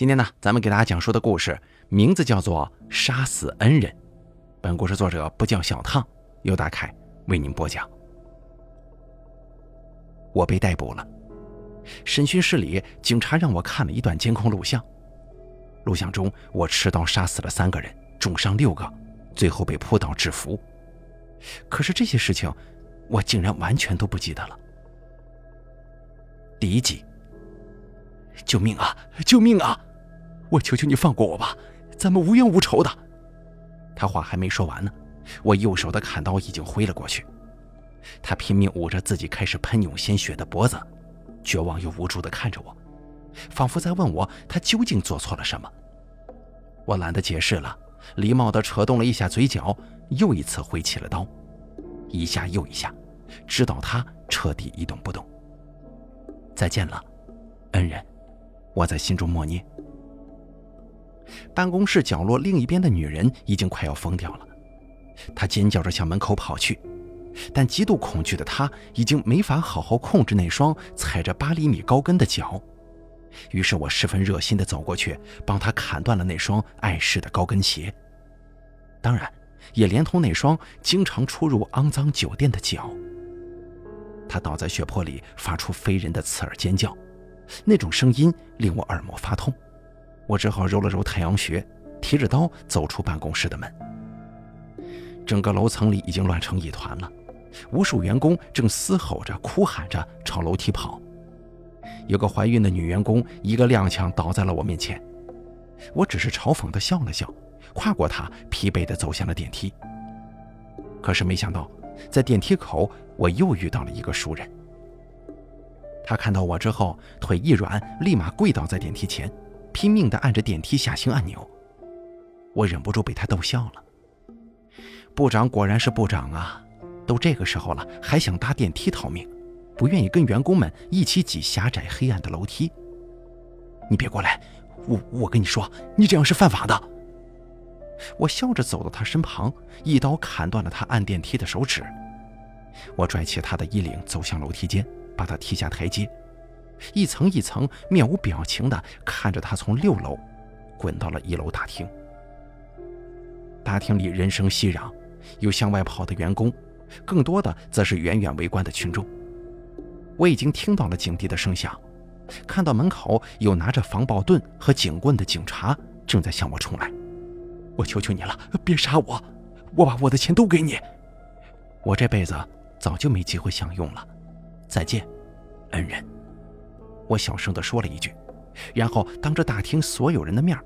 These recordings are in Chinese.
今天呢，咱们给大家讲述的故事名字叫做《杀死恩人》。本故事作者不叫小烫，由大凯为您播讲。我被逮捕了，审讯室里，警察让我看了一段监控录像。录像中，我持刀杀死了三个人，重伤六个，最后被扑倒制服。可是这些事情，我竟然完全都不记得了。第一集。救命啊！救命啊！我求求你放过我吧，咱们无冤无仇的。他话还没说完呢，我右手的砍刀已经挥了过去。他拼命捂着自己开始喷涌鲜血的脖子，绝望又无助地看着我，仿佛在问我他究竟做错了什么。我懒得解释了，礼貌地扯动了一下嘴角，又一次挥起了刀，一下又一下，直到他彻底一动不动。再见了，恩人。我在心中默念。办公室角落另一边的女人已经快要疯掉了，她尖叫着向门口跑去，但极度恐惧的她已经没法好好控制那双踩着八厘米高跟的脚。于是我十分热心地走过去，帮她砍断了那双碍事的高跟鞋，当然，也连同那双经常出入肮脏酒店的脚。她倒在血泊里，发出非人的刺耳尖叫。那种声音令我耳膜发痛，我只好揉了揉太阳穴，提着刀走出办公室的门。整个楼层里已经乱成一团了，无数员工正嘶吼着、哭喊着朝楼梯跑。有个怀孕的女员工一个踉跄倒在了我面前，我只是嘲讽地笑了笑，跨过她，疲惫地走向了电梯。可是没想到，在电梯口我又遇到了一个熟人。他看到我之后，腿一软，立马跪倒在电梯前，拼命地按着电梯下行按钮。我忍不住被他逗笑了。部长果然是部长啊，都这个时候了，还想搭电梯逃命，不愿意跟员工们一起挤狭窄黑暗的楼梯。你别过来，我我跟你说，你这样是犯法的。我笑着走到他身旁，一刀砍断了他按电梯的手指。我拽起他的衣领，走向楼梯间。把他踢下台阶，一层一层面无表情地看着他从六楼滚到了一楼大厅。大厅里人声熙攘，有向外跑的员工，更多的则是远远围观的群众。我已经听到了警笛的声响，看到门口有拿着防爆盾和警棍的警察正在向我冲来。我求求你了，别杀我！我把我的钱都给你。我这辈子早就没机会享用了。再见，恩人。我小声地说了一句，然后当着大厅所有人的面，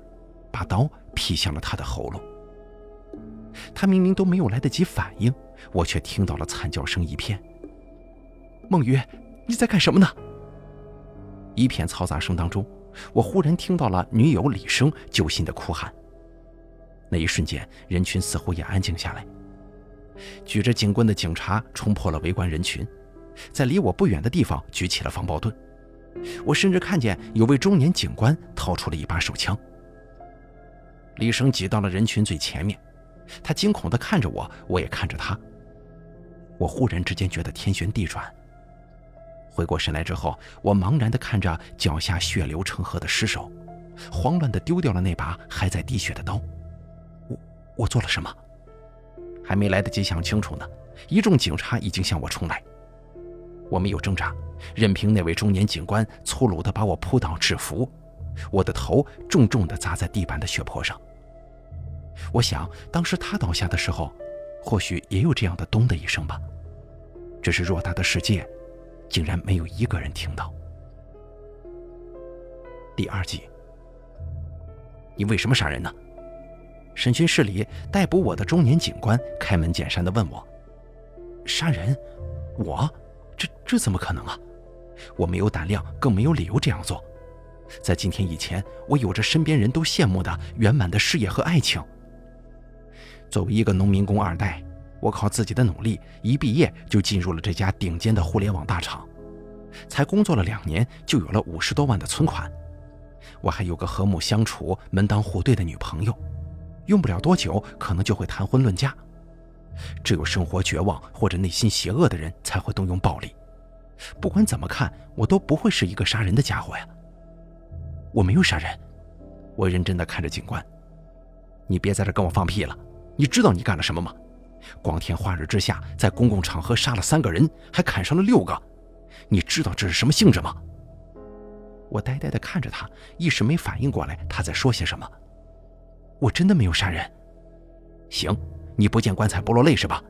把刀劈向了他的喉咙。他明明都没有来得及反应，我却听到了惨叫声一片。梦约，你在干什么呢？一片嘈杂声当中，我忽然听到了女友李生揪心的哭喊。那一瞬间，人群似乎也安静下来。举着警棍的警察冲破了围观人群。在离我不远的地方举起了防爆盾，我甚至看见有位中年警官掏出了一把手枪。李生挤到了人群最前面，他惊恐地看着我，我也看着他。我忽然之间觉得天旋地转。回过神来之后，我茫然地看着脚下血流成河的尸首，慌乱地丢掉了那把还在滴血的刀。我我做了什么？还没来得及想清楚呢，一众警察已经向我冲来。我没有挣扎，任凭那位中年警官粗鲁地把我扑倒制服，我的头重重地砸在地板的血泊上。我想，当时他倒下的时候，或许也有这样的“咚”的一声吧。只是偌大的世界，竟然没有一个人听到。第二集，你为什么杀人呢？审讯室里逮捕我的中年警官开门见山地问我：“杀人？我？”这这怎么可能啊！我没有胆量，更没有理由这样做。在今天以前，我有着身边人都羡慕的圆满的事业和爱情。作为一个农民工二代，我靠自己的努力，一毕业就进入了这家顶尖的互联网大厂，才工作了两年，就有了五十多万的存款。我还有个和睦相处、门当户对的女朋友，用不了多久，可能就会谈婚论嫁。只有生活绝望或者内心邪恶的人才会动用暴力。不管怎么看，我都不会是一个杀人的家伙呀。我没有杀人，我认真地看着警官：“你别在这跟我放屁了！你知道你干了什么吗？光天化日之下，在公共场合杀了三个人，还砍伤了六个，你知道这是什么性质吗？”我呆呆地看着他，一时没反应过来他在说些什么。我真的没有杀人。行，你不见棺材不落泪是吧？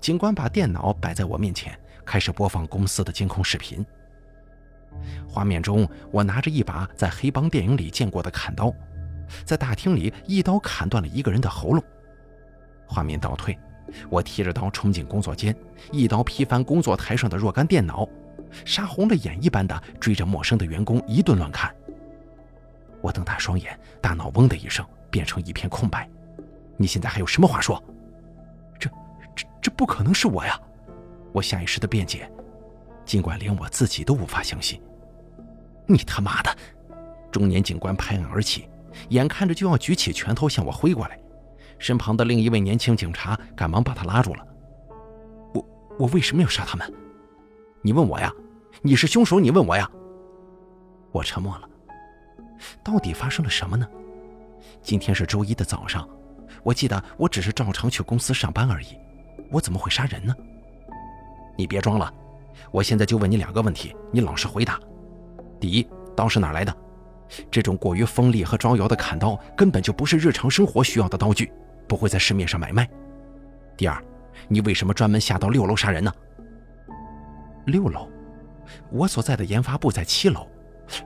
警官把电脑摆在我面前，开始播放公司的监控视频。画面中，我拿着一把在黑帮电影里见过的砍刀，在大厅里一刀砍断了一个人的喉咙。画面倒退，我提着刀冲进工作间，一刀劈翻工作台上的若干电脑，杀红了眼一般的追着陌生的员工一顿乱砍。我瞪大双眼，大脑嗡的一声变成一片空白。你现在还有什么话说？这、这、这不可能是我呀！我下意识的辩解，尽管连我自己都无法相信。你他妈的！中年警官拍案而起，眼看着就要举起拳头向我挥过来，身旁的另一位年轻警察赶忙把他拉住了。我、我为什么要杀他们？你问我呀？你是凶手？你问我呀？我沉默了。到底发生了什么呢？今天是周一的早上，我记得我只是照常去公司上班而已，我怎么会杀人呢？你别装了，我现在就问你两个问题，你老实回答。第一，刀是哪来的？这种过于锋利和招摇的砍刀根本就不是日常生活需要的刀具，不会在市面上买卖。第二，你为什么专门下到六楼杀人呢？六楼，我所在的研发部在七楼。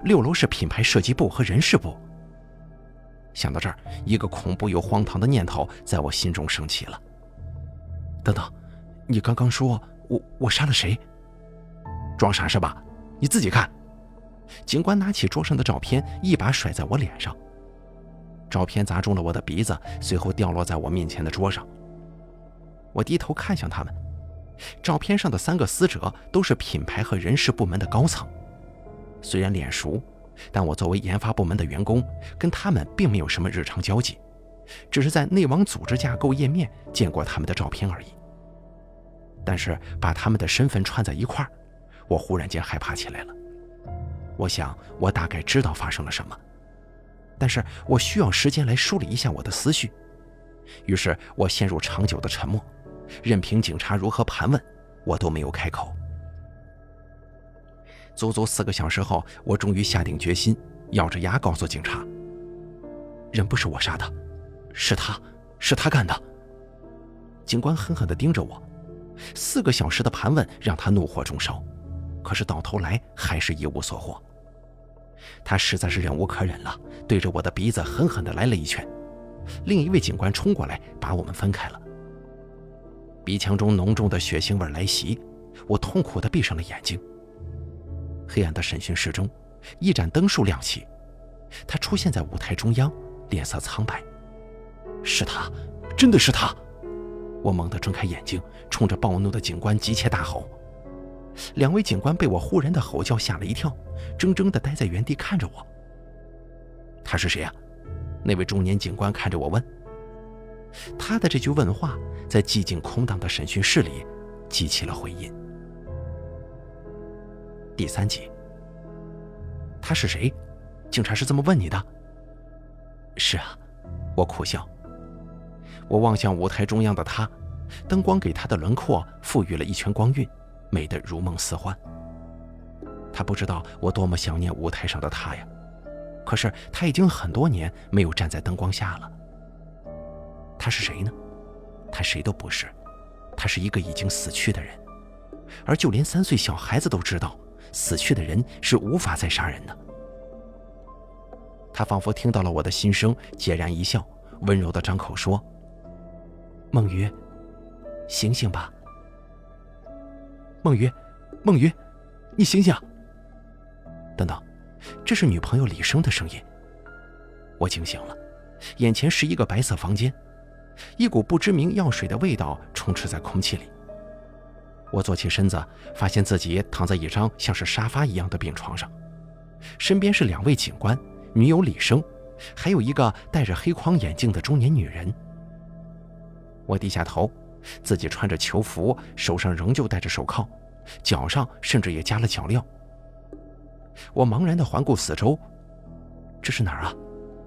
六楼是品牌设计部和人事部。想到这儿，一个恐怖又荒唐的念头在我心中升起了。等等，你刚刚说我我杀了谁？装傻是吧？你自己看。警官拿起桌上的照片，一把甩在我脸上。照片砸中了我的鼻子，随后掉落在我面前的桌上。我低头看向他们，照片上的三个死者都是品牌和人事部门的高层。虽然脸熟，但我作为研发部门的员工，跟他们并没有什么日常交集，只是在内网组织架构页面见过他们的照片而已。但是把他们的身份串在一块儿，我忽然间害怕起来了。我想，我大概知道发生了什么，但是我需要时间来梳理一下我的思绪。于是我陷入长久的沉默，任凭警察如何盘问，我都没有开口。足足四个小时后，我终于下定决心，咬着牙告诉警察：“人不是我杀的，是他，是他干的。”警官狠狠地盯着我，四个小时的盘问让他怒火中烧，可是到头来还是一无所获。他实在是忍无可忍了，对着我的鼻子狠狠地来了一拳。另一位警官冲过来，把我们分开了。鼻腔中浓重的血腥味来袭，我痛苦地闭上了眼睛。黑暗的审讯室中，一盏灯数亮起，他出现在舞台中央，脸色苍白。是他，真的是他！我猛地睁开眼睛，冲着暴怒的警官急切大吼。两位警官被我忽然的吼叫吓了一跳，怔怔地待在原地看着我。他是谁呀？那位中年警官看着我问。他的这句问话，在寂静空荡的审讯室里，激起了回音。第三集，他是谁？警察是这么问你的？是啊，我苦笑。我望向舞台中央的他，灯光给他的轮廓赋予了一圈光晕，美得如梦似幻。他不知道我多么想念舞台上的他呀，可是他已经很多年没有站在灯光下了。他是谁呢？他谁都不是，他是一个已经死去的人，而就连三岁小孩子都知道。死去的人是无法再杀人的。他仿佛听到了我的心声，孑然一笑，温柔的张口说：“梦鱼，醒醒吧。”梦鱼，梦鱼，你醒醒！等等，这是女朋友李生的声音。我惊醒了，眼前是一个白色房间，一股不知名药水的味道充斥在空气里。我坐起身子，发现自己躺在一张像是沙发一样的病床上，身边是两位警官、女友李生，还有一个戴着黑框眼镜的中年女人。我低下头，自己穿着囚服，手上仍旧戴着手铐，脚上甚至也加了脚镣。我茫然地环顾四周，这是哪儿啊？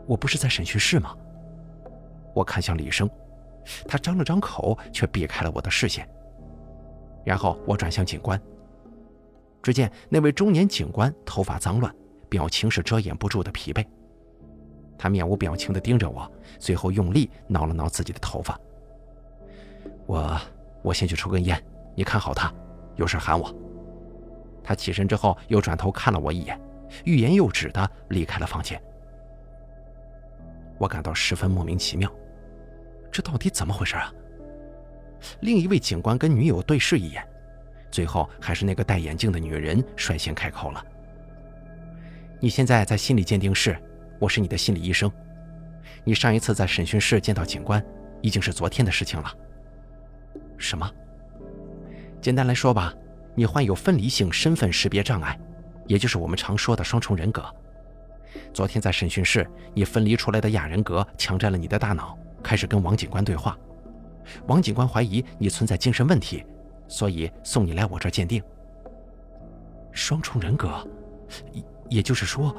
我不是在审讯室吗？我看向李生，他张了张口，却避开了我的视线。然后我转向警官，只见那位中年警官头发脏乱，表情是遮掩不住的疲惫。他面无表情地盯着我，随后用力挠了挠自己的头发。我我先去抽根烟，你看好他，有事喊我。他起身之后又转头看了我一眼，欲言又止地离开了房间。我感到十分莫名其妙，这到底怎么回事啊？另一位警官跟女友对视一眼，最后还是那个戴眼镜的女人率先开口了：“你现在在心理鉴定室，我是你的心理医生。你上一次在审讯室见到警官，已经是昨天的事情了。”“什么？”“简单来说吧，你患有分离性身份识别障碍，也就是我们常说的双重人格。昨天在审讯室，你分离出来的亚人格强占了你的大脑，开始跟王警官对话。”王警官怀疑你存在精神问题，所以送你来我这鉴定。双重人格，也也就是说，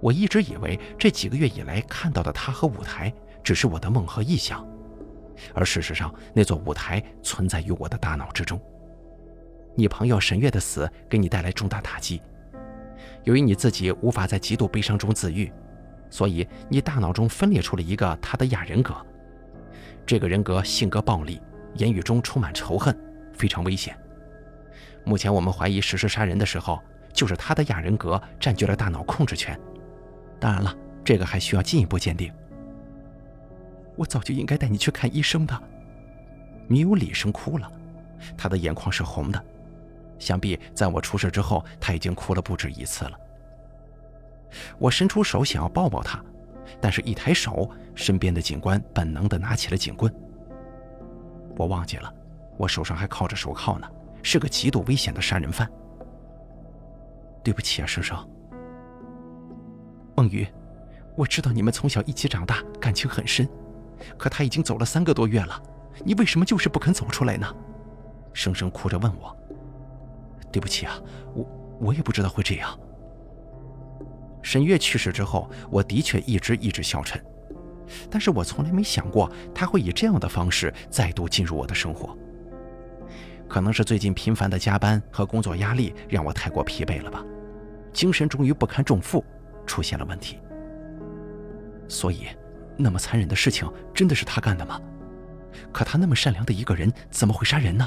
我一直以为这几个月以来看到的他和舞台只是我的梦和臆想，而事实上那座舞台存在于我的大脑之中。你朋友沈月的死给你带来重大打击，由于你自己无法在极度悲伤中自愈，所以你大脑中分裂出了一个他的亚人格。这个人格性格暴戾，言语中充满仇恨，非常危险。目前我们怀疑实施杀人的时候，就是他的亚人格占据了大脑控制权。当然了，这个还需要进一步鉴定。我早就应该带你去看医生的。女友李生哭了，她的眼眶是红的，想必在我出事之后，她已经哭了不止一次了。我伸出手想要抱抱她。但是，一抬手，身边的警官本能地拿起了警棍。我忘记了，我手上还铐着手铐呢，是个极度危险的杀人犯。对不起啊，生生。梦雨，我知道你们从小一起长大，感情很深，可他已经走了三个多月了，你为什么就是不肯走出来呢？生生哭着问我。对不起啊，我我也不知道会这样。沈月去世之后，我的确一直意志消沉，但是我从来没想过他会以这样的方式再度进入我的生活。可能是最近频繁的加班和工作压力让我太过疲惫了吧，精神终于不堪重负，出现了问题。所以，那么残忍的事情真的是他干的吗？可他那么善良的一个人，怎么会杀人呢？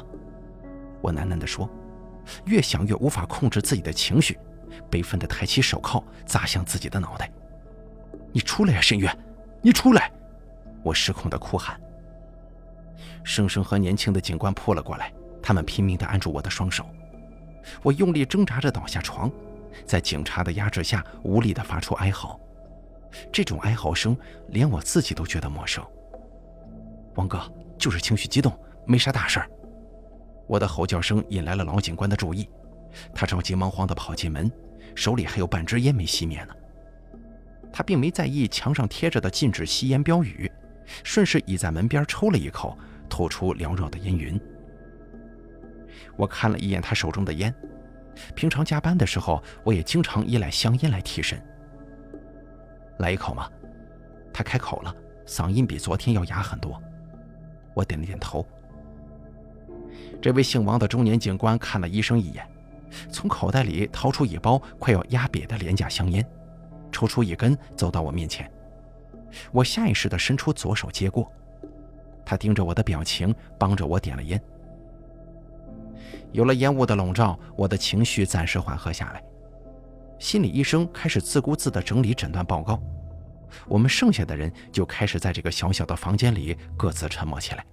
我喃喃地说，越想越无法控制自己的情绪。悲愤地抬起手铐，砸向自己的脑袋。“你出来呀，沈月！你出来！”我失控地哭喊。生生和年轻的警官扑了过来，他们拼命地按住我的双手。我用力挣扎着倒下床，在警察的压制下，无力地发出哀嚎。这种哀嚎声连我自己都觉得陌生。王哥，就是情绪激动，没啥大事儿。我的吼叫声引来了老警官的注意，他着急忙慌地跑进门。手里还有半支烟没熄灭呢。他并没在意墙上贴着的禁止吸烟标语，顺势倚在门边抽了一口，吐出缭绕的烟云。我看了一眼他手中的烟，平常加班的时候，我也经常依赖香烟来提神。来一口吗？他开口了，嗓音比昨天要哑很多。我点了点头。这位姓王的中年警官看了医生一眼。从口袋里掏出一包快要压瘪的廉价香烟，抽出一根，走到我面前。我下意识地伸出左手接过，他盯着我的表情，帮着我点了烟。有了烟雾的笼罩，我的情绪暂时缓和下来。心理医生开始自顾自地整理诊断报告，我们剩下的人就开始在这个小小的房间里各自沉默起来。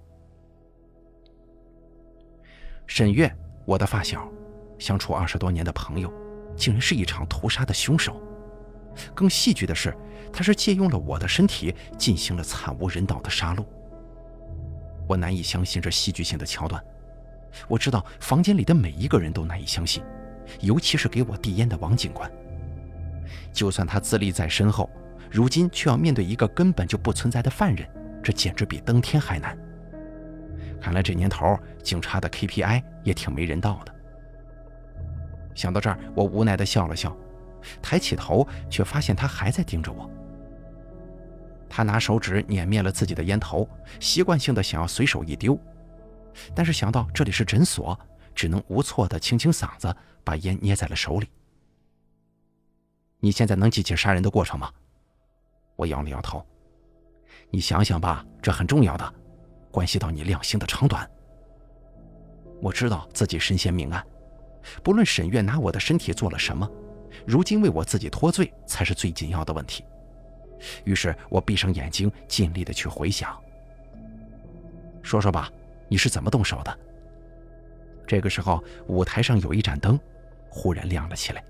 沈月，我的发小。相处二十多年的朋友，竟然是一场屠杀的凶手。更戏剧的是，他是借用了我的身体进行了惨无人道的杀戮。我难以相信这戏剧性的桥段。我知道房间里的每一个人都难以相信，尤其是给我递烟的王警官。就算他资历再深厚，如今却要面对一个根本就不存在的犯人，这简直比登天还难。看来这年头，警察的 KPI 也挺没人道的。想到这儿，我无奈地笑了笑，抬起头，却发现他还在盯着我。他拿手指碾灭了自己的烟头，习惯性的想要随手一丢，但是想到这里是诊所，只能无措的清清嗓子，把烟捏在了手里。你现在能记起杀人的过程吗？我摇了摇头。你想想吧，这很重要的，关系到你量刑的长短。我知道自己身陷命案，不论沈月拿我的身体做了什么，如今为我自己脱罪才是最紧要的问题。于是我闭上眼睛，尽力的去回想。说说吧，你是怎么动手的？这个时候，舞台上有一盏灯，忽然亮了起来。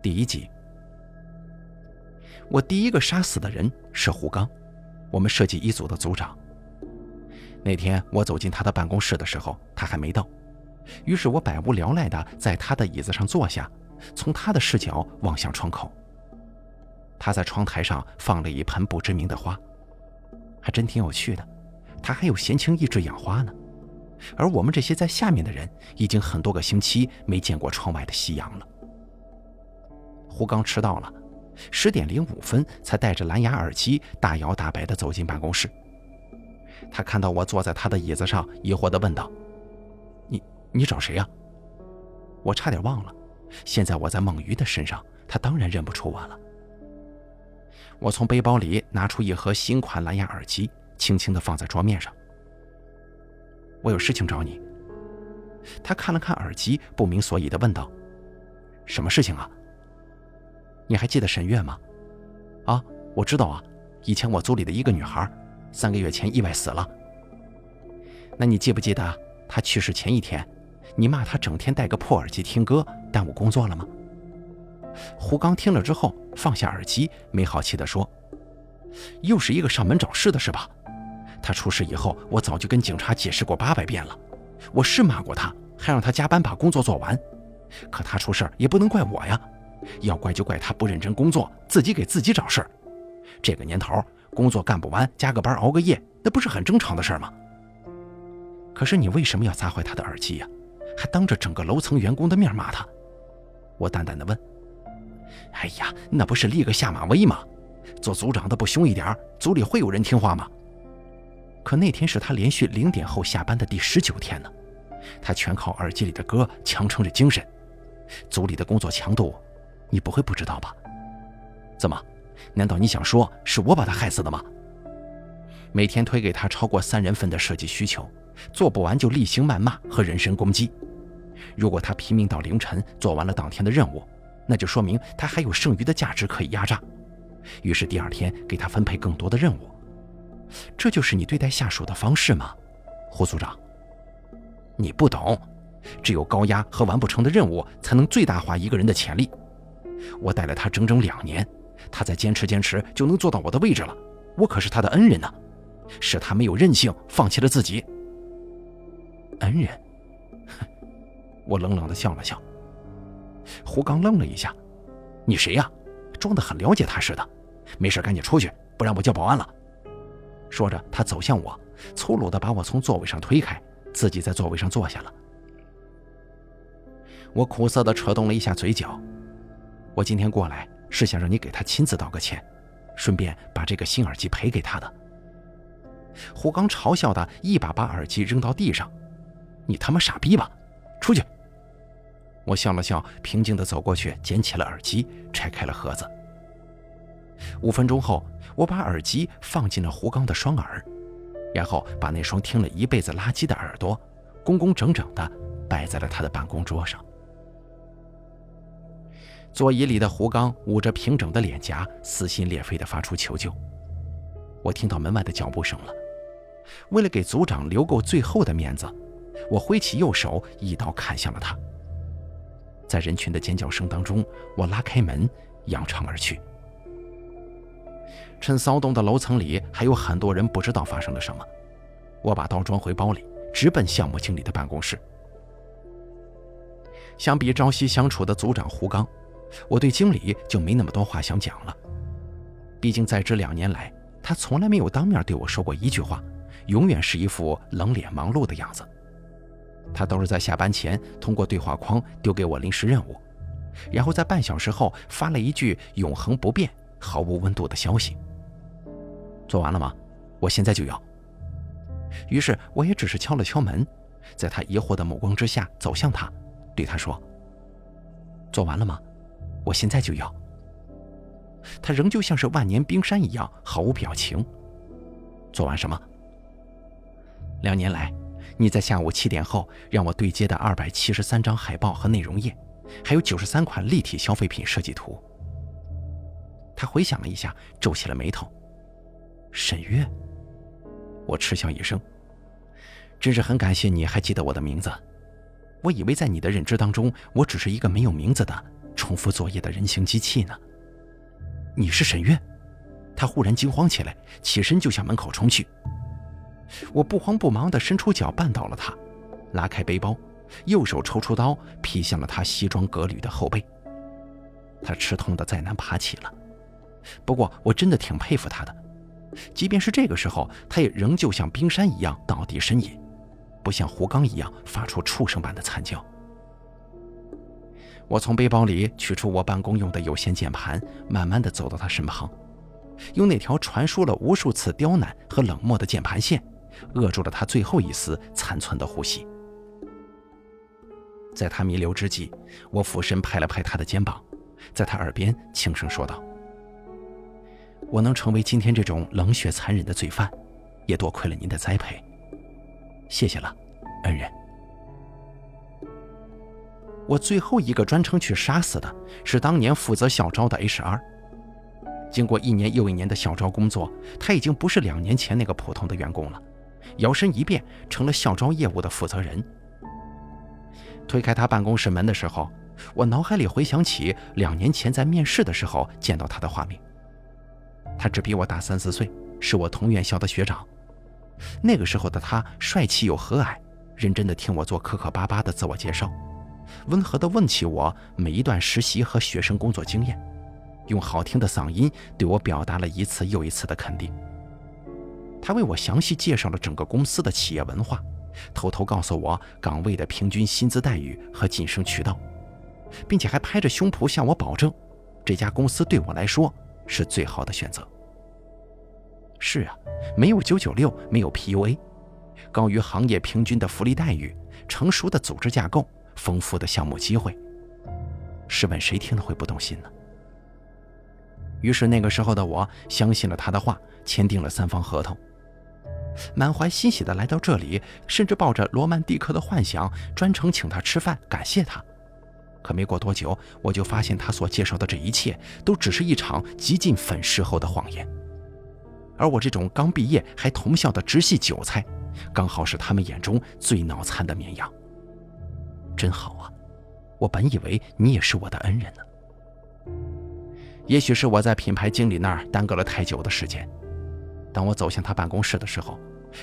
第一集，我第一个杀死的人是胡刚，我们设计一组的组长。那天我走进他的办公室的时候，他还没到，于是我百无聊赖的在他的椅子上坐下，从他的视角望向窗口。他在窗台上放了一盆不知名的花，还真挺有趣的。他还有闲情逸致养花呢，而我们这些在下面的人，已经很多个星期没见过窗外的夕阳了。胡刚迟到了，十点零五分才带着蓝牙耳机，大摇大摆地走进办公室。他看到我坐在他的椅子上，疑惑地问道：“你找谁呀？”我差点忘了，现在我在孟鱼的身上，他当然认不出我了。我从背包里拿出一盒新款蓝牙耳机，轻轻地放在桌面上。我有事情找你。他看了看耳机，不明所以地问道：“什么事情啊？你还记得沈月吗？”“啊，我知道啊，以前我组里的一个女孩，三个月前意外死了。那你记不记得她去世前一天，你骂他整天戴个破耳机听歌，耽误工作了吗？”胡刚听了之后，放下耳机，没好气地说：“又是一个上门找事的是吧？他出事以后，我早就跟警察解释过八百遍了。我是骂过他，还让他加班把工作做完。可他出事也不能怪我呀，要怪就怪他不认真工作，自己给自己找事儿。这个年头，工作干不完，加个班熬个夜，那不是很正常的事吗？可是你为什么要砸坏他的耳机呀？还当着整个楼层员工的面骂他？”我淡淡的问。哎呀，那不是立个下马威吗？做组长的不凶一点，组里会有人听话吗？可那天是他连续零点后下班的第十九天呢，他全靠耳机里的歌强撑着精神。组里的工作强度，你不会不知道吧？怎么？难道你想说是我把他害死的吗？每天推给他超过三人份的设计需求，做不完就例行谩骂和人身攻击。如果他拼命到凌晨做完了当天的任务。那就说明他还有剩余的价值可以压榨，于是第二天给他分配更多的任务。这就是你对待下属的方式吗，胡组长？你不懂，只有高压和完不成的任务才能最大化一个人的潜力。我带了他整整两年，他再坚持坚持就能做到我的位置了。我可是他的恩人呢，是他没有韧性，放弃了自己。恩人？哼，我冷冷的笑了笑。胡刚愣了一下：“你谁呀？装的很了解他似的。没事，赶紧出去，不然我叫保安了。”说着，他走向我，粗鲁的把我从座位上推开，自己在座位上坐下了。我苦涩的扯动了一下嘴角：“我今天过来是想让你给他亲自道个歉，顺便把这个新耳机赔给他的。”胡刚嘲笑的一把把耳机扔到地上：“你他妈傻逼吧？出去！”我笑了笑，平静地走过去，捡起了耳机，拆开了盒子。五分钟后，我把耳机放进了胡刚的双耳，然后把那双听了一辈子垃圾的耳朵，工工整整地摆在了他的办公桌上。座椅里的胡刚捂着平整的脸颊，撕心裂肺地发出求救。我听到门外的脚步声了，为了给组长留够最后的面子，我挥起右手，一刀砍向了他。在人群的尖叫声当中，我拉开门，扬长而去。趁骚动的楼层里还有很多人不知道发生了什么，我把刀装回包里，直奔项目经理的办公室。相比朝夕相处的组长胡刚，我对经理就没那么多话想讲了。毕竟在这两年来，他从来没有当面对我说过一句话，永远是一副冷脸忙碌的样子。他都是在下班前通过对话框丢给我临时任务，然后在半小时后发了一句“永恒不变”毫无温度的消息。做完了吗？我现在就要。于是我也只是敲了敲门，在他疑惑的目光之下走向他，对他说：“做完了吗？我现在就要。”他仍旧像是万年冰山一样毫无表情。做完什么？两年来，你在下午七点后让我对接的二百七十三张海报和内容页，还有九十三款立体消费品设计图。他回想了一下，皱起了眉头。沈月，我嗤笑一声。真是很感谢你还记得我的名字。我以为在你的认知当中，我只是一个没有名字的重复作业的人形机器呢。你是沈月？他忽然惊慌起来，起身就向门口冲去。我不慌不忙地伸出脚绊倒了他，拉开背包，右手抽出刀劈向了他西装革履的后背。他吃痛的再难爬起了。不过我真的挺佩服他的。即便是这个时候，他也仍旧像冰山一样倒地呻吟，不像胡刚一样发出畜生般的惨叫。我从背包里取出我办公用的有线键盘，慢慢的走到他身旁，用那条传输了无数次刁难和冷漠的键盘线，扼住了他最后一丝残存的呼吸。在他弥留之际，我俯身拍了拍他的肩膀，在他耳边轻声说道。我能成为今天这种冷血残忍的罪犯，也多亏了您的栽培。谢谢了，恩人。我最后一个专程去杀死的是当年负责校招的 HR。经过一年又一年的校招工作，他已经不是两年前那个普通的员工了，摇身一变成了校招业务的负责人。推开他办公室门的时候，我脑海里回想起两年前在面试的时候见到他的画面。他只比我大三四岁，是我同院校的学长。那个时候的他帅气又和蔼，认真地听我做磕磕巴巴的自我介绍，温和地问起我每一段实习和学生工作经验，用好听的嗓音对我表达了一次又一次的肯定。他为我详细介绍了整个公司的企业文化，偷偷告诉我岗位的平均薪资待遇和晋升渠道，并且还拍着胸脯向我保证，这家公司对我来说。是最好的选择。是啊，没有九九六，没有 PUA，高于行业平均的福利待遇，成熟的组织架构，丰富的项目机会。试问谁听了会不动心呢？于是那个时候的我相信了他的话，签订了三方合同，满怀欣喜的来到这里，甚至抱着罗曼蒂克的幻想，专程请他吃饭，感谢他。可没过多久，我就发现他所介绍的这一切都只是一场极尽粉饰后的谎言。而我这种刚毕业还同校的直系韭菜，刚好是他们眼中最脑残的绵羊。真好啊！我本以为你也是我的恩人呢。也许是我在品牌经理那儿耽搁了太久的时间。当我走向他办公室的时候，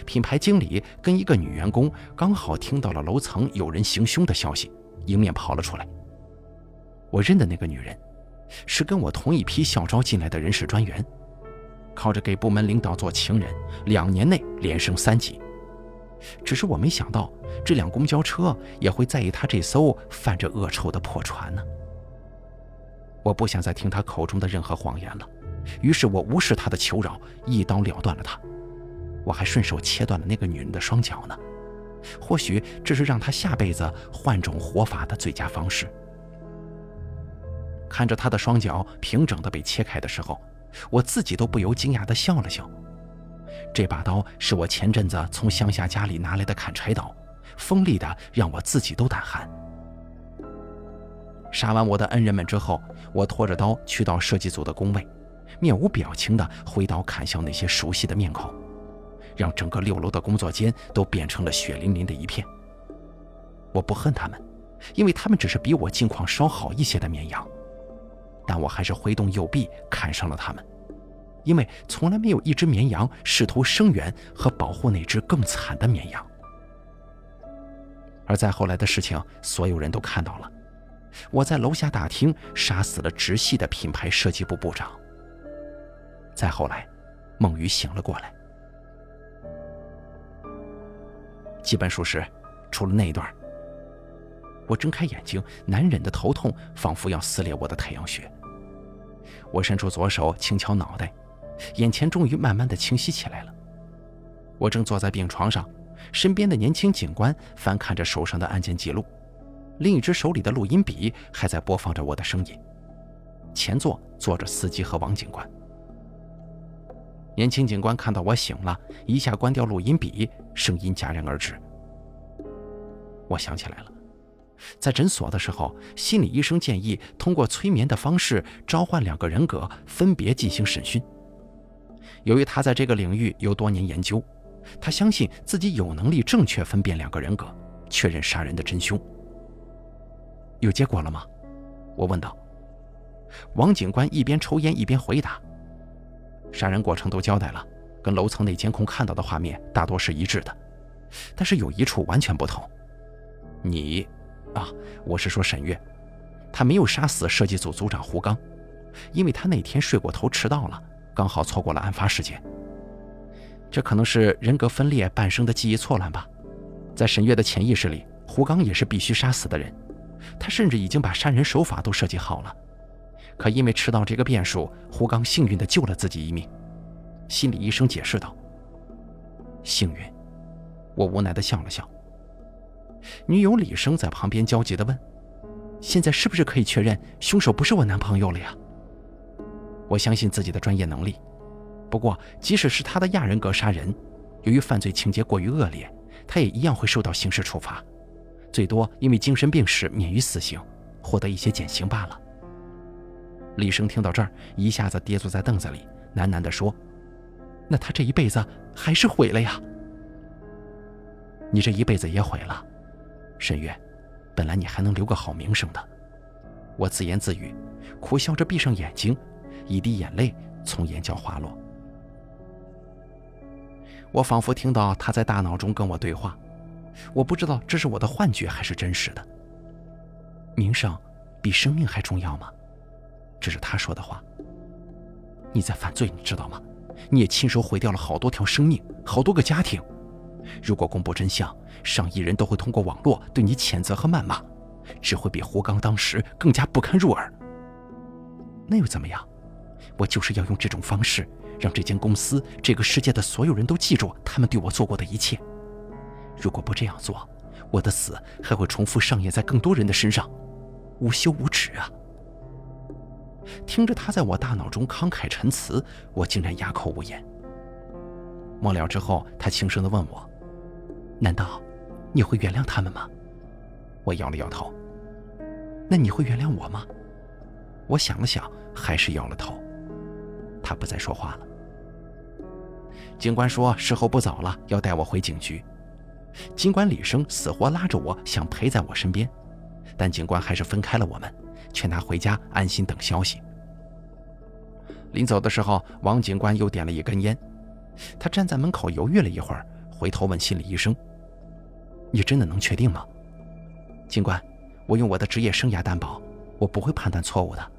品牌经理跟一个女员工刚好听到了楼层有人行凶的消息，迎面跑了出来。我认的那个女人，是跟我同一批校招进来的人事专员，靠着给部门领导做情人，两年内连升三级。只是我没想到，这辆公交车也会在意他这艘泛着恶臭的破船呢。我不想再听他口中的任何谎言了，于是我无视他的求饶，一刀了断了他。我还顺手切断了那个女人的双脚呢。或许这是让他下辈子换种活法的最佳方式。看着他的双脚平整的被切开的时候，我自己都不由惊讶的笑了笑。这把刀是我前阵子从乡下家里拿来的砍柴刀，锋利的让我自己都胆寒。杀完我的恩人们之后，我拖着刀去到设计组的工位，面无表情的挥刀砍向那些熟悉的面孔，让整个六楼的工作间都变成了血淋淋的一片。我不恨他们，因为他们只是比我境况稍好一些的绵羊。但我还是挥动右臂砍伤了他们，因为从来没有一只绵羊试图声援和保护那只更惨的绵羊。而在后来的事情，所有人都看到了，我在楼下大厅杀死了直系的品牌设计部部长。再后来，孟雨醒了过来。基本属实，除了那一段。我睁开眼睛，难忍的头痛仿佛要撕裂我的太阳穴。我伸出左手轻敲脑袋，眼前终于慢慢的清晰起来了。我正坐在病床上，身边的年轻警官翻看着手上的案件记录，另一只手里的录音笔还在播放着我的声音。前座坐着司机和王警官。年轻警官看到我醒了，一下关掉录音笔，声音戛然而止。我想起来了，在诊所的时候，心理医生建议通过催眠的方式召唤两个人格，分别进行审讯。由于他在这个领域有多年研究，他相信自己有能力正确分辨两个人格，确认杀人的真凶。有结果了吗？我问道。王警官一边抽烟一边回答。杀人过程都交代了，跟楼层内监控看到的画面大多是一致的，但是有一处完全不同。你，啊，我是说沈月，他没有杀死设计组组长胡刚，因为他那天睡过头迟到了，刚好错过了案发时间。这可能是人格分裂伴生的记忆错乱吧。在沈月的潜意识里，胡刚也是必须杀死的人，他甚至已经把杀人手法都设计好了。可因为吃到这个变数，胡刚幸运地救了自己一命。心理医生解释道：“幸运。”我无奈地笑了笑。女友李生在旁边焦急地问：“现在是不是可以确认凶手不是我男朋友了呀？”我相信自己的专业能力，不过即使是他的亚人格杀人，由于犯罪情节过于恶劣，他也一样会受到刑事处罚，最多因为精神病史免于死刑，获得一些减刑罢了。李生听到这儿，一下子跌坐在凳子里，喃喃地说：“那他这一辈子还是毁了呀？你这一辈子也毁了，沈月。本来你还能留个好名声的。”我自言自语，苦笑着闭上眼睛，一滴眼泪从眼角滑落。我仿佛听到他在大脑中跟我对话，我不知道这是我的幻觉还是真实的。名声比生命还重要吗？这是他说的话。你在犯罪，你知道吗？你也亲手毁掉了好多条生命，好多个家庭。如果公布真相，上亿人都会通过网络对你谴责和谩骂，只会比胡刚当时更加不堪入耳。那又怎么样？我就是要用这种方式，让这间公司、这个世界的所有人都记住他们对我做过的一切。如果不这样做，我的死还会重复上演在更多人的身上，无休无止啊！听着他在我大脑中慷慨陈词，我竟然哑口无言。末了之后，他轻声地问我：“难道你会原谅他们吗？”我摇了摇头。那你会原谅我吗？我想了想，还是摇了头。他不再说话了。警官说时候不早了，要带我回警局。尽管李生死活拉着我想陪在我身边，但警官还是分开了我们。劝他回家安心等消息。临走的时候，王警官又点了一根烟。他站在门口犹豫了一会儿，回头问心理医生：“你真的能确定吗？”警官，我用我的职业生涯担保，我不会判断错误的。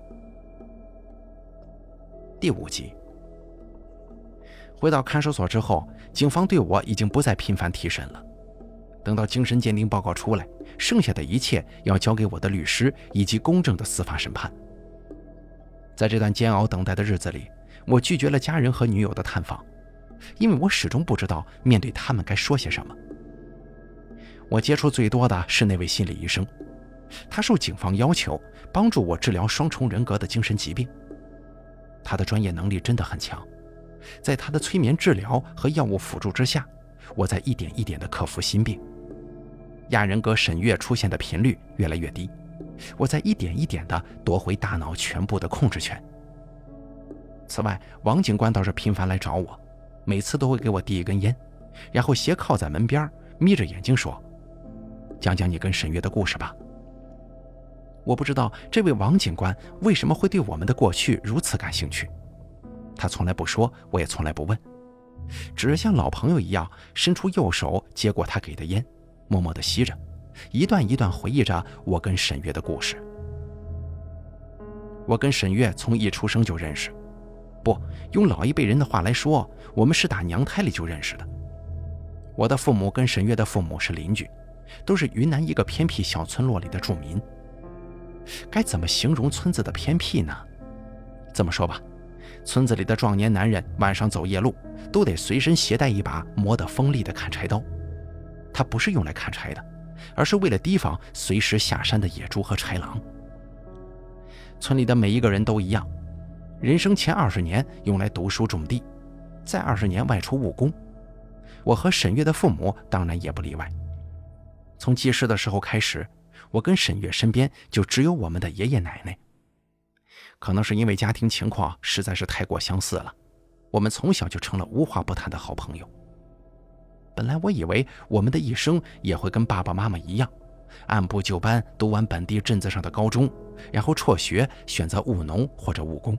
第五集，回到看守所之后，警方对我已经不再频繁提审了。等到精神鉴定报告出来。剩下的一切要交给我的律师以及公正的司法审判。在这段煎熬等待的日子里，我拒绝了家人和女友的探访，因为我始终不知道面对他们该说些什么。我接触最多的是那位心理医生，他受警方要求帮助我治疗双重人格的精神疾病。他的专业能力真的很强，在他的催眠治疗和药物辅助之下，我在一点一点地克服心病。亚人格沈月出现的频率越来越低，我在一点一点地夺回大脑全部的控制权。此外，王警官倒是频繁来找我，每次都会给我递一根烟，然后斜靠在门边，眯着眼睛说：“讲讲你跟沈月的故事吧。”我不知道这位王警官为什么会对我们的过去如此感兴趣，他从来不说，我也从来不问，只是像老朋友一样伸出右手接过他给的烟。默默地吸着，一段一段回忆着我跟沈月的故事。我跟沈月从一出生就认识，不用老一辈人的话来说，我们是打娘胎里就认识的。我的父母跟沈月的父母是邻居，都是云南一个偏僻小村落里的住民。该怎么形容村子的偏僻呢？这么说吧，村子里的壮年男人晚上走夜路，都得随身携带一把磨得锋利的砍柴刀。它不是用来砍柴的，而是为了提防随时下山的野猪和豺狼。村里的每一个人都一样，人生前二十年用来读书种地，再二十年外出务工。我和沈月的父母当然也不例外。从记事的时候开始，我跟沈月身边就只有我们的爷爷奶奶。可能是因为家庭情况实在是太过相似了，我们从小就成了无话不谈的好朋友。本来我以为我们的一生也会跟爸爸妈妈一样，按部就班读完本地镇子上的高中，然后辍学选择务农或者务工。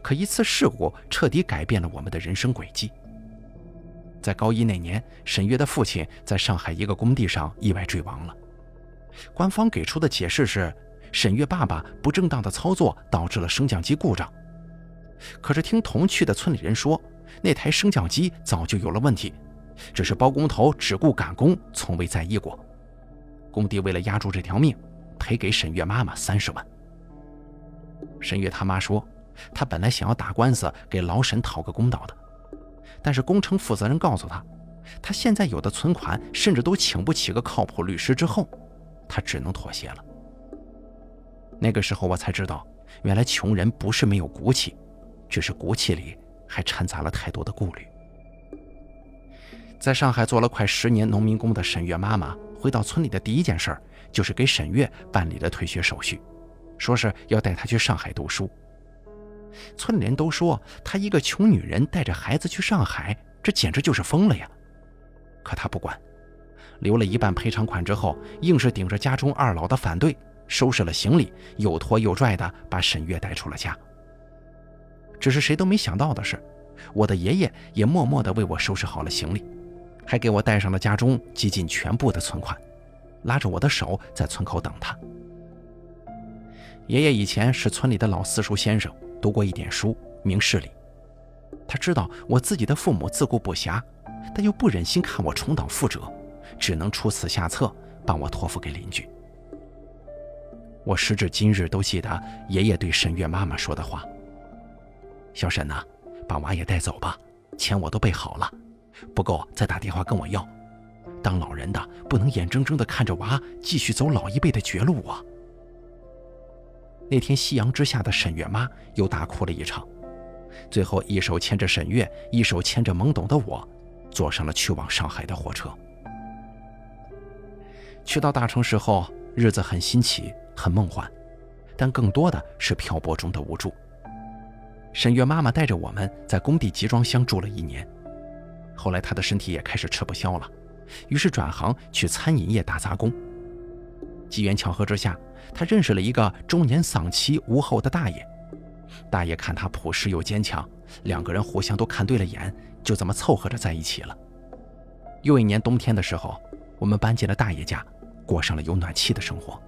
可一次事故彻底改变了我们的人生轨迹。在高一那年，沈月的父亲在上海一个工地上意外坠亡了，官方给出的解释是。沈月爸爸不正当的操作导致了升降机故障，可是听同去的村里人说，那台升降机早就有了问题，只是包工头只顾赶工，从未在意过。工地为了压住这条命，赔给沈月妈妈三十万。沈月他妈说，他本来想要打官司给老沈讨个公道的，但是工程负责人告诉他，他现在有的存款甚至都请不起个靠谱律师，之后，他只能妥协了。那个时候我才知道，原来穷人不是没有骨气，只是骨气里还掺杂了太多的顾虑。在上海做了快十年农民工的沈月妈妈，回到村里的第一件事就是给沈月办理了退学手续，说是要带她去上海读书。村里人都说她一个穷女人带着孩子去上海，这简直就是疯了呀！可她不管，留了一半赔偿款之后，硬是顶着家中二老的反对。收拾了行李，又拖又拽的把沈月带出了家。只是谁都没想到的是，我的爷爷也默默地为我收拾好了行李，还给我带上了家中几近全部的存款，拉着我的手在村口等他。爷爷以前是村里的老私塾先生，读过一点书，明事理。他知道我自己的父母自顾不暇，但又不忍心看我重蹈覆辙，只能出此下策，帮我托付给邻居。我时至今日都记得爷爷对沈月妈妈说的话：“小沈呐，把娃也带走吧，钱我都备好了，不够再打电话跟我要。当老人的不能眼睁睁地看着娃继续走老一辈的绝路啊！”那天夕阳之下的沈月妈又大哭了一场，最后一手牵着沈月，一手牵着懵懂的我，坐上了去往上海的火车。去到大城市后，日子很新奇。很梦幻，但更多的是漂泊中的无助。沈月妈妈带着我们在工地集装箱住了一年，后来她的身体也开始吃不消了，于是转行去餐饮业打杂工。机缘巧合之下，她认识了一个中年丧妻无后的大爷。大爷看她朴实又坚强，两个人互相都看对了眼，就这么凑合着在一起了。又一年冬天的时候，我们搬进了大爷家，过上了有暖气的生活。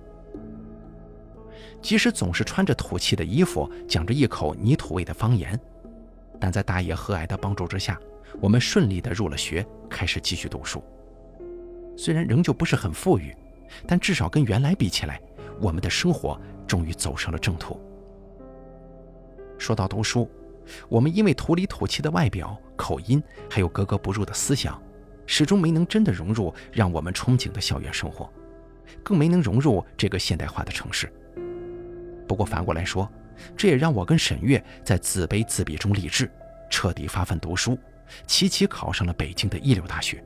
即使总是穿着土气的衣服，讲着一口泥土味的方言，但在大爷和蔼的帮助之下，我们顺利的入了学，开始继续读书。虽然仍旧不是很富裕，但至少跟原来比起来，我们的生活终于走上了正途。说到读书，我们因为土里土气的外表、口音，还有格格不入的思想，始终没能真的融入让我们憧憬的校园生活，更没能融入这个现代化的城市。不过反过来说，这也让我跟沈月在自卑自闭中励志，彻底发奋读书，齐齐考上了北京的一流大学。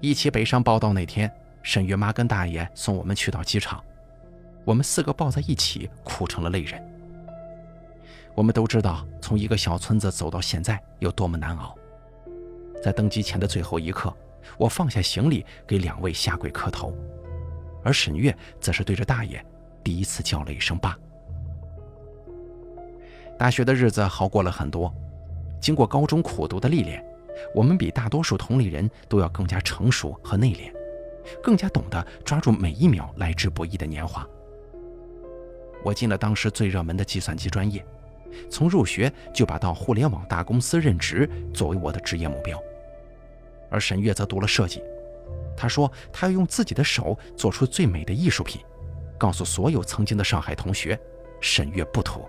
一起北上报道那天，沈月妈跟大爷送我们去到机场，我们四个抱在一起哭成了泪人。我们都知道，从一个小村子走到现在有多么难熬。在登机前的最后一刻，我放下行李给两位下跪磕头，而沈月则是对着大爷。第一次叫了一声“爸”。大学的日子好过了很多，经过高中苦读的历练，我们比大多数同龄人都要更加成熟和内敛，更加懂得抓住每一秒来之不易的年华。我进了当时最热门的计算机专业，从入学就把到互联网大公司任职作为我的职业目标。而沈月则读了设计，他说他要用自己的手做出最美的艺术品。告诉所有曾经的上海同学，沈月不妥。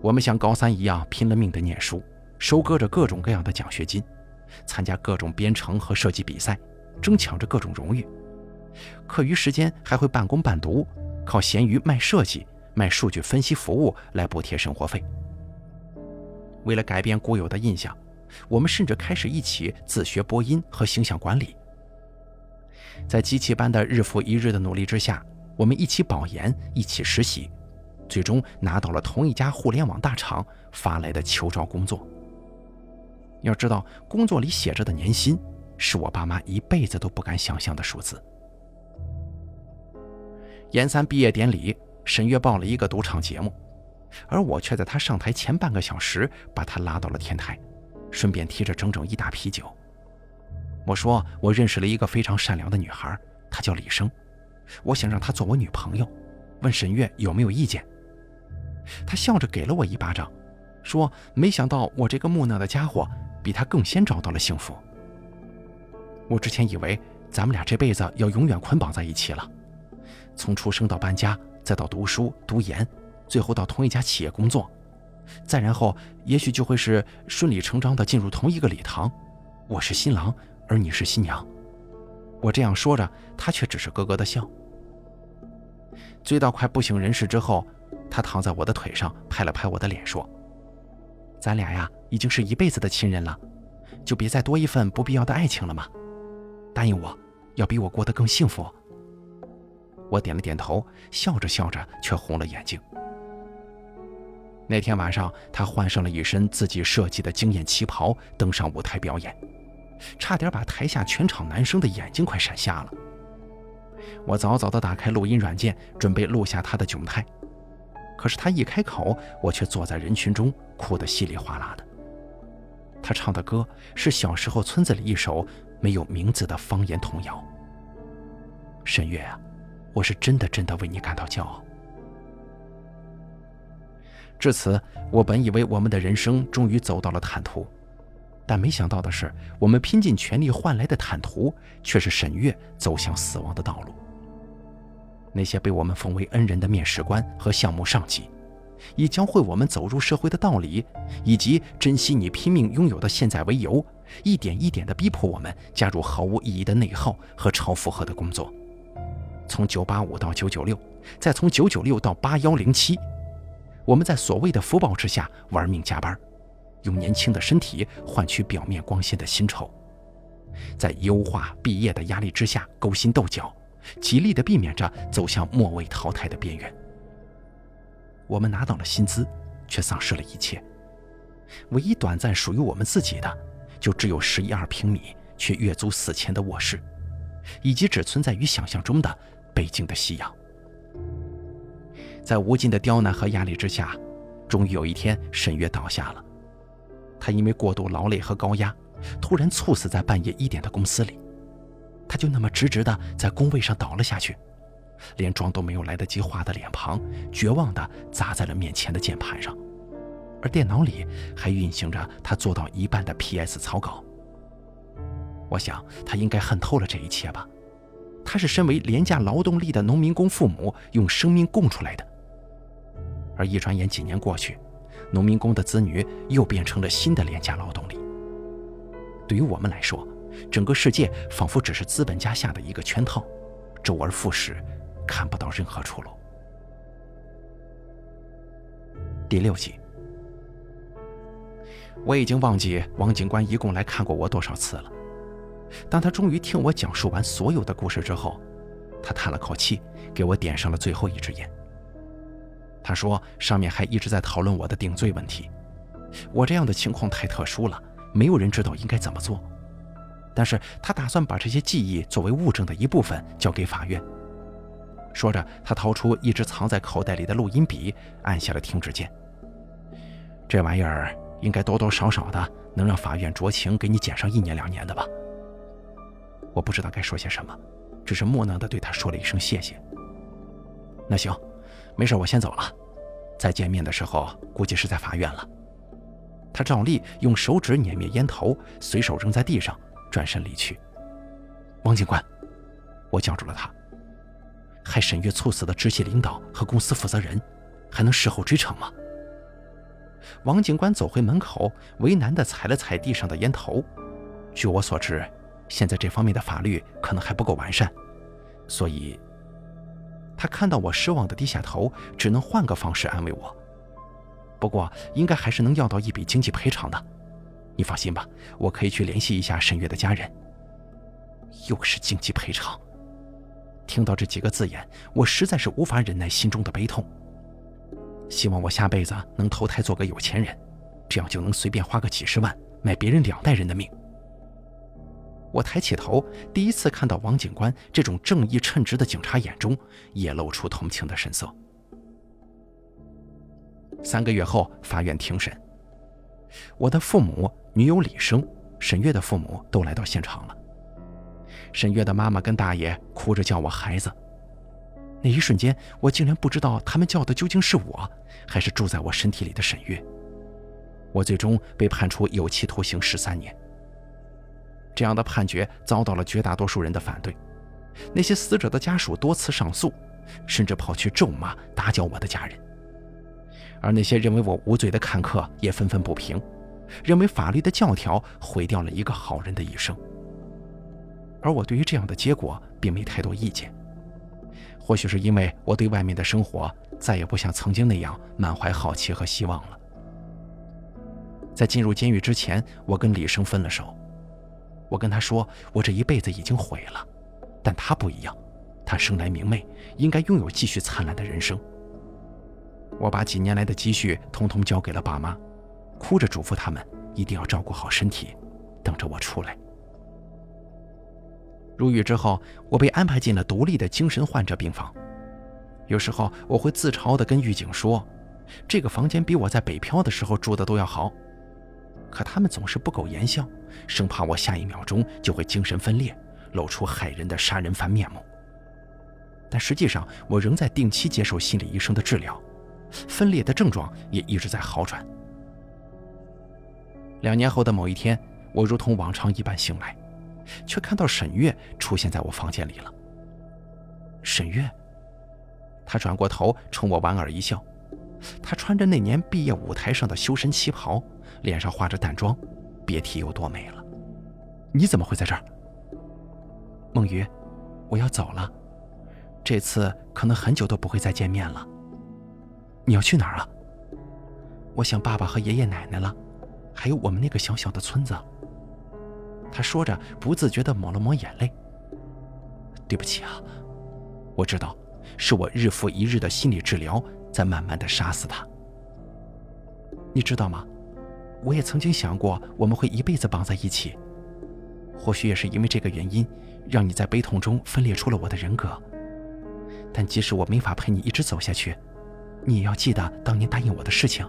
我们像高三一样拼了命的念书，收割着各种各样的奖学金，参加各种编程和设计比赛，争抢着各种荣誉。课余时间还会半工半读，靠闲鱼卖设计、卖数据分析服务来补贴生活费。为了改变固有的印象，我们甚至开始一起自学播音和形象管理。在机器般的日复一日的努力之下，我们一起保研，一起实习，最终拿到了同一家互联网大厂发来的求招工作。要知道，工作里写着的年薪，是我爸妈一辈子都不敢想象的数字。研三毕业典礼，沈月报了一个赌场节目，而我却在他上台前半个小时把他拉到了天台，顺便提着整整一大啤酒。我说我认识了一个非常善良的女孩，她叫李生，我想让她做我女朋友，问沈月有没有意见。她笑着给了我一巴掌，说：“没想到我这个木讷的家伙比她更先找到了幸福。”我之前以为咱们俩这辈子要永远捆绑在一起了，从出生到搬家，再到读书读研，最后到同一家企业工作，再然后也许就会是顺理成章的进入同一个礼堂，我是新郎。而你是新娘，我这样说着，他却只是咯咯的笑。醉到快不省人事之后，他躺在我的腿上，拍了拍我的脸，说：“咱俩呀，已经是一辈子的亲人了，就别再多一份不必要的爱情了嘛。答应我，要比我过得更幸福。”我点了点头，笑着笑着却红了眼睛。那天晚上，他换上了一身自己设计的惊艳旗袍，登上舞台表演。差点把台下全场男生的眼睛快闪瞎了。我早早地打开录音软件，准备录下他的窘态。可是他一开口，我却坐在人群中哭得稀里哗啦的。他唱的歌是小时候村子里一首没有名字的方言童谣。沈月啊，我是真的真的为你感到骄傲。至此，我本以为我们的人生终于走到了坦途。但没想到的是，我们拼尽全力换来的坦途，却是沈月走向死亡的道路。那些被我们奉为恩人的面试官和项目上级，以教会我们走入社会的道理，以及珍惜你拼命拥有的现在为由，一点一点地逼迫我们加入毫无意义的内耗和超负荷的工作。从九八五到九九六再从九九六到八幺零七我们在所谓的福报之下玩命加班。用年轻的身体换取表面光鲜的薪酬，在优化毕业的压力之下勾心斗角，极力的避免着走向末位淘汰的边缘。我们拿到了薪资，却丧失了一切。唯一短暂属于我们自己的，就只有十一二平米却月租四千的卧室，以及只存在于想象中的北京的夕阳。在无尽的刁难和压力之下，终于有一天，沈月倒下了。他因为过度劳累和高压，突然猝死在半夜一点的公司里。他就那么直直的在工位上倒了下去，连妆都没有来得及化的脸庞，绝望的砸在了面前的键盘上，而电脑里还运行着他做到一半的 PS 草稿。我想他应该恨透了这一切吧。他是身为廉价劳动力的农民工父母用生命供出来的，而一转眼几年过去。农民工的子女又变成了新的廉价劳动力。对于我们来说，整个世界仿佛只是资本家下的一个圈套，周而复始，看不到任何出路。第六集，我已经忘记王警官一共来看过我多少次了。当他终于听我讲述完所有的故事之后，他叹了口气，给我点上了最后一支烟。他说：“上面还一直在讨论我的定罪问题。我这样的情况太特殊了，没有人知道应该怎么做。但是他打算把这些记忆作为物证的一部分交给法院。”说着，他掏出一直藏在口袋里的录音笔，按下了停止键。这玩意儿应该多多少少的能让法院酌情给你减上一年两年的吧？我不知道该说些什么，只是木讷地对他说了一声谢谢。那行。没事，我先走了。再见面的时候，估计是在法院了。他照例用手指捻灭烟头，随手扔在地上，转身离去。王警官，我叫住了他。害沈月猝死的直系领导和公司负责人，还能事后追偿吗？王警官走回门口，为难地踩了踩地上的烟头。据我所知，现在这方面的法律可能还不够完善，所以，他看到我失望的低下头，只能换个方式安慰我。不过，应该还是能要到一笔经济赔偿的。你放心吧，我可以去联系一下沈月的家人。又是经济赔偿。听到这几个字眼，我实在是无法忍耐心中的悲痛。希望我下辈子能投胎做个有钱人，这样就能随便花个几十万买别人两代人的命。我抬起头，第一次看到王警官这种正义称职的警察眼中也露出同情的神色。三个月后，法院庭审，我的父母、女友李生、沈月的父母都来到现场了。沈月的妈妈跟大爷哭着叫我孩子。那一瞬间，我竟然不知道他们叫的究竟是我，还是住在我身体里的沈月。我最终被判处有期徒刑十三年。这样的判决遭到了绝大多数人的反对，那些死者的家属多次上诉，甚至跑去咒骂、打搅我的家人。而那些认为我无罪的看客也愤愤不平，认为法律的教条毁掉了一个好人的一生。而我对于这样的结果并没太多意见。或许是因为我对外面的生活再也不像曾经那样满怀好奇和希望了。在进入监狱之前，我跟李生分了手。我跟他说，我这一辈子已经毁了，但他不一样，他生来明媚，应该拥有继续灿烂的人生。我把几年来的积蓄通通交给了爸妈，哭着嘱咐他们一定要照顾好身体，等着我出来。入狱之后，我被安排进了独立的精神患者病房。有时候我会自嘲地跟狱警说：“这个房间比我在北漂的时候住的都要好。”可他们总是不苟言笑，生怕我下一秒钟就会精神分裂，露出害人的杀人犯面目。但实际上，我仍在定期接受心理医生的治疗，分裂的症状也一直在好转。两年后的某一天，我如同往常一般醒来。却看到沈月出现在我房间里了。沈月，她转过头冲我莞尔一笑。她穿着那年毕业舞台上的修身旗袍，脸上化着淡妆，别提有多美了。你怎么会在这儿？梦鱼，我要走了，这次可能很久都不会再见面了。你要去哪儿啊？我想爸爸和爷爷奶奶了，还有我们那个小小的村子。他说着，不自觉地抹了抹眼泪。对不起啊，我知道，是我日复一日的心理治疗在慢慢地杀死他。你知道吗？我也曾经想过我们会一辈子绑在一起，或许也是因为这个原因，让你在悲痛中分裂出了我的人格。但即使我没法陪你一直走下去，你也要记得当年答应我的事情，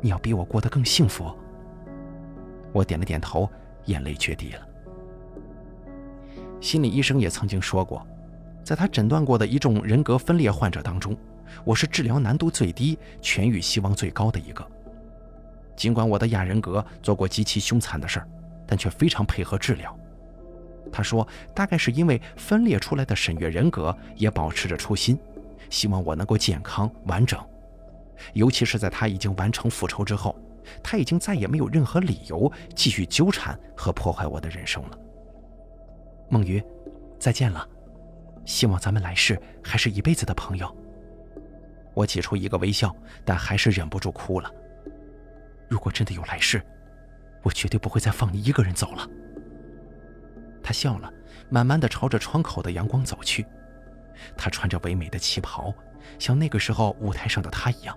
你要比我过得更幸福。我点了点头。眼泪决堤了。心理医生也曾经说过，在他诊断过的一众人格分裂患者当中，我是治疗难度最低、痊愈希望最高的一个。尽管我的亚人格做过极其凶残的事儿，但却非常配合治疗。他说，大概是因为分裂出来的沈月人格也保持着初心，希望我能够健康完整，尤其是在他已经完成复仇之后。他已经再也没有任何理由继续纠缠和破坏我的人生了。梦鱼，再见了，希望咱们来世还是一辈子的朋友。我挤出一个微笑，但还是忍不住哭了。如果真的有来世，我绝对不会再放你一个人走了。他笑了，慢慢的朝着窗口的阳光走去。他穿着唯美的旗袍，像那个时候舞台上的他一样。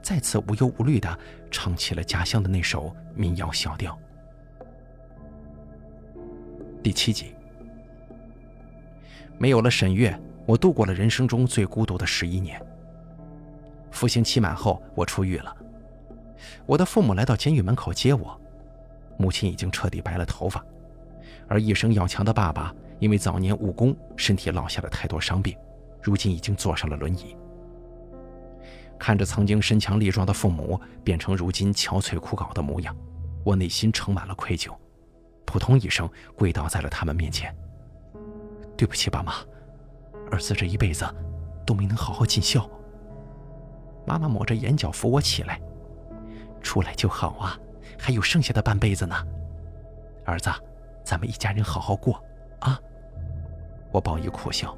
再次无忧无虑的唱起了家乡的那首民谣小调。第七集，没有了沈月，我度过了人生中最孤独的十一年。服刑期满后，我出狱了。我的父母来到监狱门口接我，母亲已经彻底白了头发，而一生要强的爸爸因为早年误工，身体落下了太多伤病，如今已经坐上了轮椅。看着曾经身强力壮的父母变成如今憔悴枯槁的模样，我内心盛满了愧疚，扑通一声跪倒在了他们面前。对不起，爸妈，儿子这一辈子都没能好好尽孝。妈妈抹着眼角扶我起来，出来就好啊，还有剩下的半辈子呢。儿子，咱们一家人好好过啊！我报以苦笑。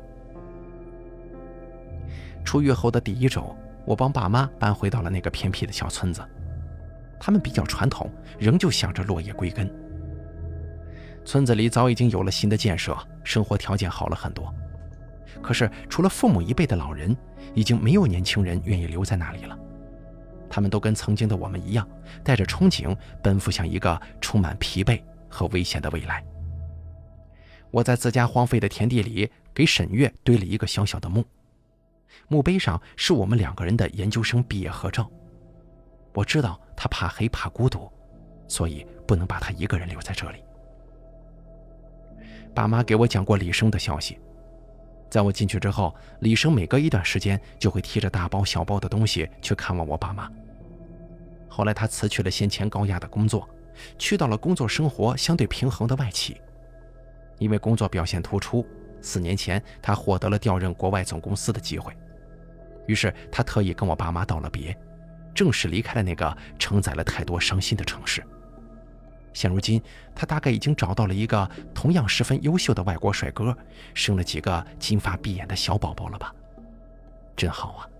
出狱后的第一周，我帮爸妈搬回到了那个偏僻的小村子。他们比较传统，仍旧想着落叶归根。村子里早已经有了新的建设，生活条件好了很多。可是，除了父母一辈的老人，已经没有年轻人愿意留在那里了。他们都跟曾经的我们一样，带着憧憬，奔赴向一个充满疲惫和危险的未来。我在自家荒废的田地里，给沈月堆了一个小小的墓，墓碑上是我们两个人的研究生毕业合照。我知道他怕黑怕孤独，所以不能把他一个人留在这里。爸妈给我讲过李生的消息，在我进去之后，李生每隔一段时间就会提着大包小包的东西去看望我爸妈。后来他辞去了先前高压的工作，去到了工作生活相对平衡的外企。因为工作表现突出，四年前他获得了调任国外总公司的机会，于是他特意跟我爸妈道了别。正式离开了那个承载了太多伤心的城市。现如今，他大概已经找到了一个同样十分优秀的外国帅哥，生了几个金发碧眼的小宝宝了吧？真好啊！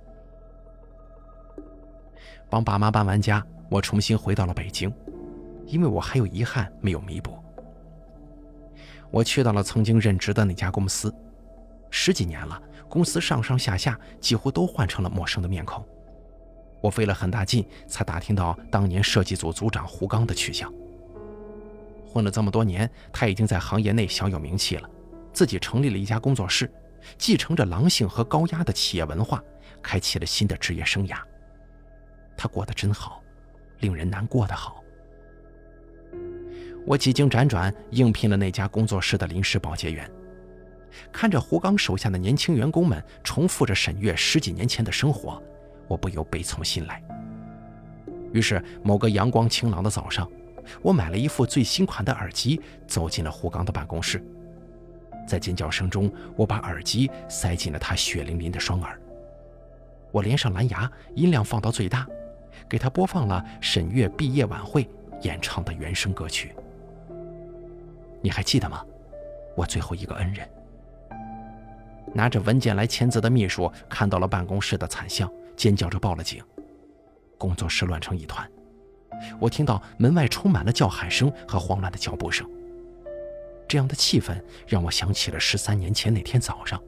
帮爸妈搬完家，我重新回到了北京，因为我还有遗憾没有弥补。我去到了曾经任职的那家公司，十几年了，公司上上下下几乎都换成了陌生的面孔。我费了很大劲，才打听到当年设计组组长胡刚的去向。混了这么多年，他已经在行业内小有名气了，自己成立了一家工作室，继承着狼性和高压的企业文化，开启了新的职业生涯。他过得真好，令人难过的好。我几经辗转，应聘了那家工作室的临时保洁员，看着胡刚手下的年轻员工们重复着沈月十几年前的生活。我不由悲从心来。于是，某个阳光晴朗的早上，我买了一副最新款的耳机，走进了胡刚的办公室。在尖叫声中，我把耳机塞进了他血淋淋的双耳。我连上蓝牙，音量放到最大，给他播放了沈月毕业晚会演唱的原声歌曲。你还记得吗？我最后一个恩人。拿着文件来签字的秘书看到了办公室的惨象。尖叫着报了警，工作室乱成一团。我听到门外充满了叫喊声和慌乱的脚步声。这样的气氛让我想起了十三年前那天早上。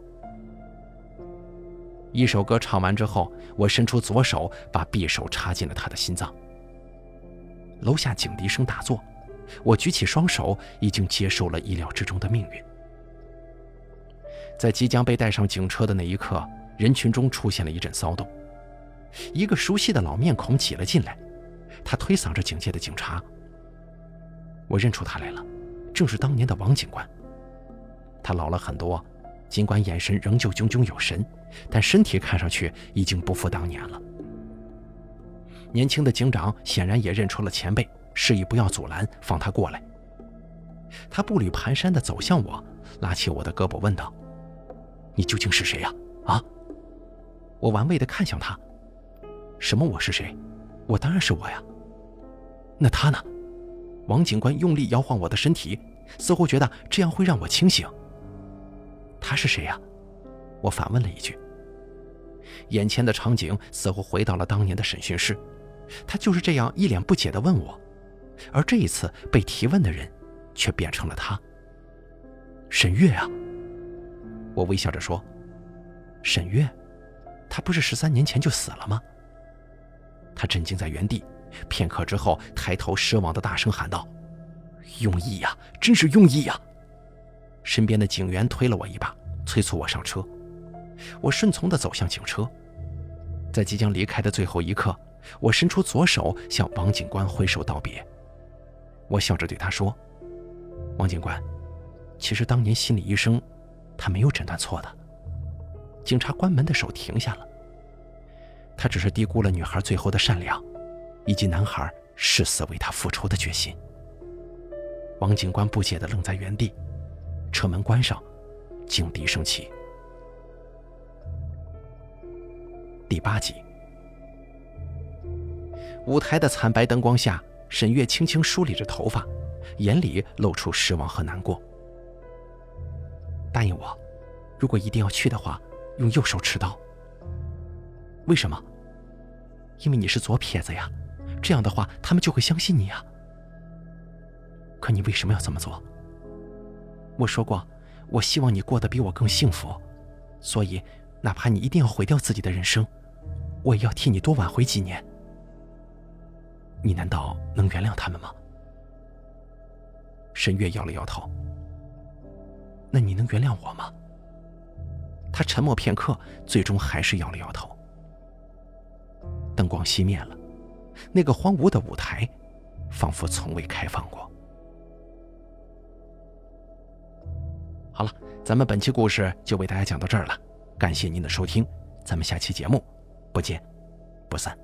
一首歌唱完之后，我伸出左手，把匕首插进了他的心脏。楼下警笛声大作，我举起双手，已经接受了意料之中的命运。在即将被带上警车的那一刻，人群中出现了一阵骚动。一个熟悉的老面孔挤了进来，他推搡着警戒的警察。我认出他来了，正是当年的王警官。他老了很多，尽管眼神仍旧炯炯有神，但身体看上去已经不复当年了。年轻的警长显然也认出了前辈，示意不要阻拦，放他过来。他步履蹒跚地走向我，拉起我的胳膊问道：“你究竟是谁呀？啊？”我玩味地看向他。什么？我是谁？我当然是我呀。那他呢？王警官用力摇晃我的身体，似乎觉得这样会让我清醒。他是谁呀？我反问了一句。眼前的场景似乎回到了当年的审讯室，他就是这样一脸不解地问我，而这一次被提问的人，却变成了他。沈月啊！我微笑着说：“沈月，他不是十三年前就死了吗？”他震惊在原地，片刻之后抬头，失望的大声喊道：“用意呀，真是用意呀！”身边的警员推了我一把，催促我上车。我顺从地走向警车，在即将离开的最后一刻，我伸出左手向王警官挥手道别。我笑着对他说：“王警官，其实当年心理医生，他没有诊断错的。”警察关门的手停下了。他只是低估了女孩最后的善良，以及男孩誓死为她复仇的决心。王警官不解地愣在原地，车门关上，警笛声起。第八集。舞台的惨白灯光下，沈月轻轻梳理着头发，眼里露出失望和难过。答应我，如果一定要去的话，用右手持刀。为什么？因为你是左撇子呀，这样的话他们就会相信你啊。可你为什么要这么做？我说过，我希望你过得比我更幸福，所以哪怕你一定要毁掉自己的人生，我也要替你多挽回几年。你难道能原谅他们吗？沈月摇了摇头。那你能原谅我吗？他沉默片刻，最终还是摇了摇头。灯光熄灭了，那个荒芜的舞台，仿佛从未开放过。咱们本期故事就为大家讲到这儿了，感谢您的收听，咱们下期节目不见不散。